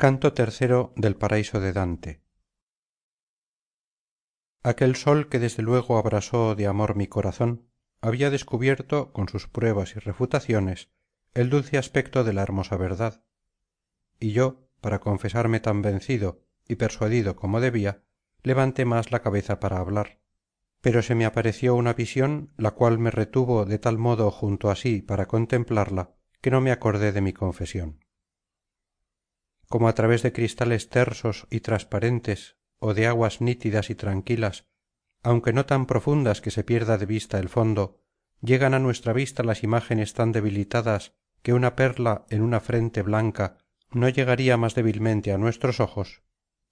canto tercero del paraíso de dante. Aquel sol que desde luego abrasó de amor mi corazón había descubierto con sus pruebas y refutaciones el dulce aspecto de la hermosa verdad. Y yo para confesarme tan vencido y persuadido como debía levanté más la cabeza para hablar. Pero se me apareció una visión la cual me retuvo de tal modo junto a sí para contemplarla que no me acordé de mi confesión como a través de cristales tersos y transparentes o de aguas nítidas y tranquilas aunque no tan profundas que se pierda de vista el fondo llegan a nuestra vista las imágenes tan debilitadas que una perla en una frente blanca no llegaría más débilmente a nuestros ojos.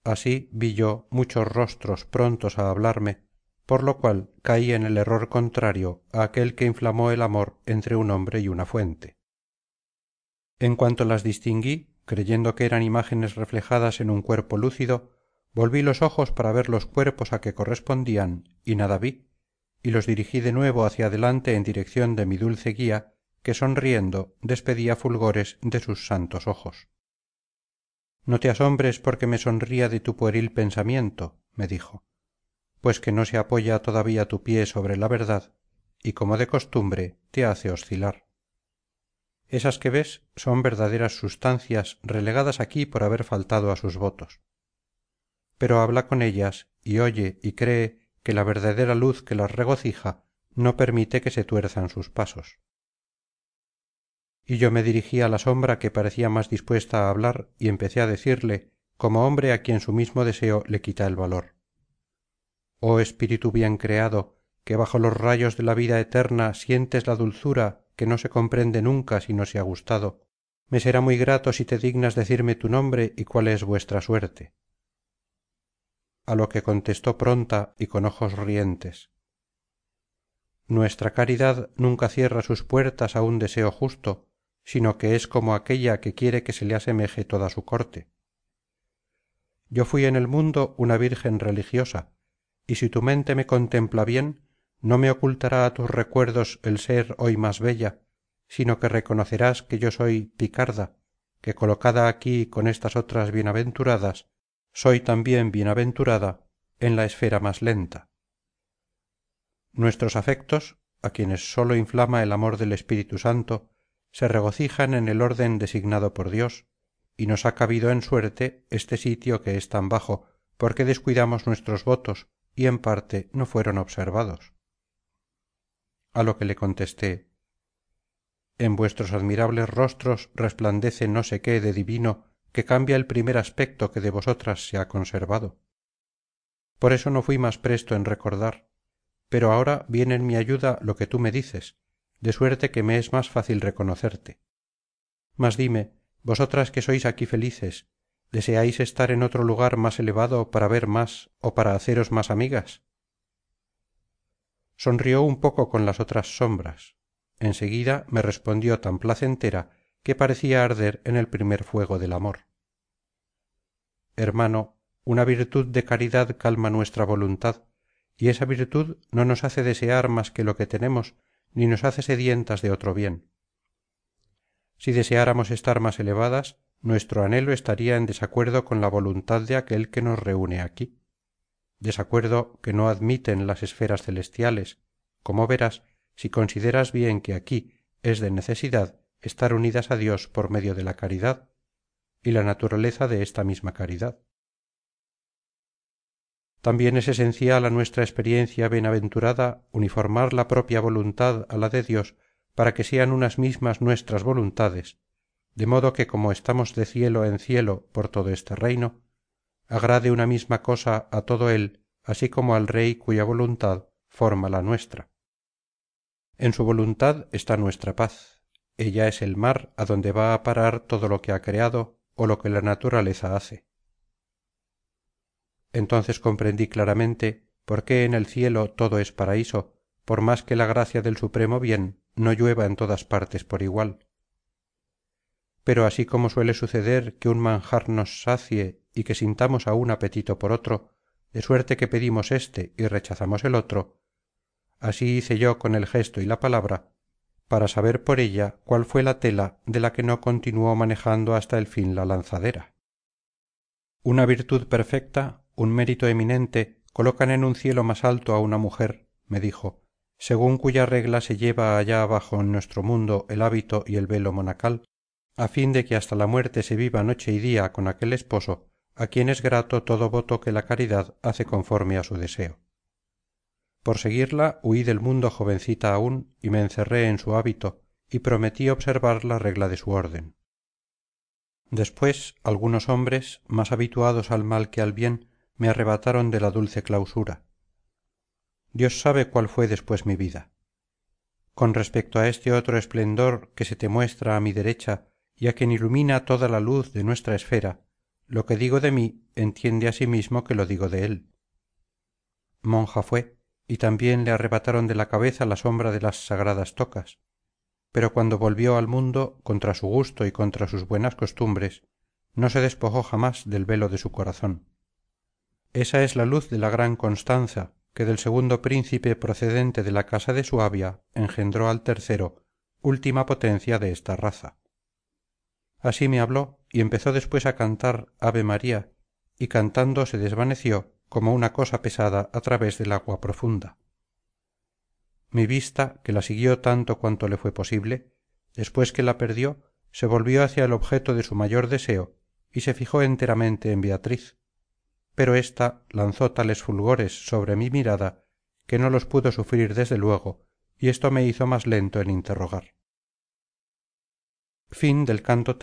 Así vi yo muchos rostros prontos a hablarme por lo cual caí en el error contrario a aquel que inflamó el amor entre un hombre y una fuente. En cuanto las distinguí creyendo que eran imágenes reflejadas en un cuerpo lúcido volví los ojos para ver los cuerpos a que correspondían y nada vi y los dirigí de nuevo hacia adelante en dirección de mi dulce guía que sonriendo despedía fulgores de sus santos ojos. No te asombres porque me sonría de tu pueril pensamiento me dijo pues que no se apoya todavía tu pie sobre la verdad y como de costumbre te hace oscilar esas que ves son verdaderas sustancias relegadas aquí por haber faltado a sus votos. Pero habla con ellas y oye y cree que la verdadera luz que las regocija no permite que se tuerzan sus pasos. Y yo me dirigí a la sombra que parecía más dispuesta a hablar y empecé a decirle como hombre a quien su mismo deseo le quita el valor. Oh espíritu bien creado que bajo los rayos de la vida eterna sientes la dulzura que no se comprende nunca si no se ha gustado. Me será muy grato si te dignas decirme tu nombre y cuál es vuestra suerte. A lo que contestó pronta y con ojos rientes. Nuestra caridad nunca cierra sus puertas a un deseo justo sino que es como aquella que quiere que se le asemeje toda su corte. Yo fui en el mundo una virgen religiosa y si tu mente me contempla bien no me ocultará a tus recuerdos el ser hoy más bella sino que reconocerás que yo soy picarda que colocada aquí con estas otras bienaventuradas soy también bienaventurada en la esfera más lenta. Nuestros afectos a quienes sólo inflama el amor del espíritu santo se regocijan en el orden designado por dios y nos ha cabido en suerte este sitio que es tan bajo porque descuidamos nuestros votos y en parte no fueron observados a lo que le contesté. En vuestros admirables rostros resplandece no sé qué de divino que cambia el primer aspecto que de vosotras se ha conservado. Por eso no fui más presto en recordar pero ahora viene en mi ayuda lo que tú me dices de suerte que me es más fácil reconocerte. Mas dime vosotras que sois aquí felices deseáis estar en otro lugar más elevado para ver más o para haceros más amigas sonrió un poco con las otras sombras. En seguida me respondió tan placentera que parecía arder en el primer fuego del amor. Hermano una virtud de caridad calma nuestra voluntad y esa virtud no nos hace desear más que lo que tenemos ni nos hace sedientas de otro bien. Si deseáramos estar más elevadas nuestro anhelo estaría en desacuerdo con la voluntad de aquel que nos reúne aquí desacuerdo que no admiten las esferas celestiales. Como verás si consideras bien que aquí es de necesidad estar unidas a dios por medio de la caridad y la naturaleza de esta misma caridad. También es esencial a nuestra experiencia bienaventurada uniformar la propia voluntad a la de dios para que sean unas mismas nuestras voluntades de modo que como estamos de cielo en cielo por todo este reino agrade una misma cosa a todo él así como al rey cuya voluntad forma la nuestra. En su voluntad está nuestra paz. Ella es el mar a donde va a parar todo lo que ha creado o lo que la naturaleza hace. Entonces comprendí claramente por qué en el cielo todo es paraíso por más que la gracia del supremo bien no llueva en todas partes por igual pero así como suele suceder que un manjar nos sacie y que sintamos aún apetito por otro de suerte que pedimos éste y rechazamos el otro así hice yo con el gesto y la palabra para saber por ella cuál fue la tela de la que no continuó manejando hasta el fin la lanzadera. Una virtud perfecta un mérito eminente colocan en un cielo más alto a una mujer me dijo según cuya regla se lleva allá abajo en nuestro mundo el hábito y el velo monacal a fin de que hasta la muerte se viva noche y día con aquel esposo a quien es grato todo voto que la caridad hace conforme a su deseo. Por seguirla huí del mundo jovencita aún y me encerré en su hábito y prometí observar la regla de su orden. Después algunos hombres más habituados al mal que al bien me arrebataron de la dulce clausura. Dios sabe cuál fue después mi vida. Con respecto a este otro esplendor que se te muestra a mi derecha a quien ilumina toda la luz de nuestra esfera lo que digo de mí entiende asimismo que lo digo de él. Monja fue y también le arrebataron de la cabeza la sombra de las sagradas tocas. Pero cuando volvió al mundo contra su gusto y contra sus buenas costumbres no se despojó jamás del velo de su corazón. Esa es la luz de la gran constanza que del segundo príncipe procedente de la casa de suabia engendró al tercero última potencia de esta raza así me habló y empezó después a cantar ave maría y cantando se desvaneció como una cosa pesada a través del agua profunda. Mi vista que la siguió tanto cuanto le fue posible después que la perdió se volvió hacia el objeto de su mayor deseo y se fijó enteramente en beatriz. Pero ésta lanzó tales fulgores sobre mi mirada que no los pudo sufrir desde luego y esto me hizo más lento en interrogar canto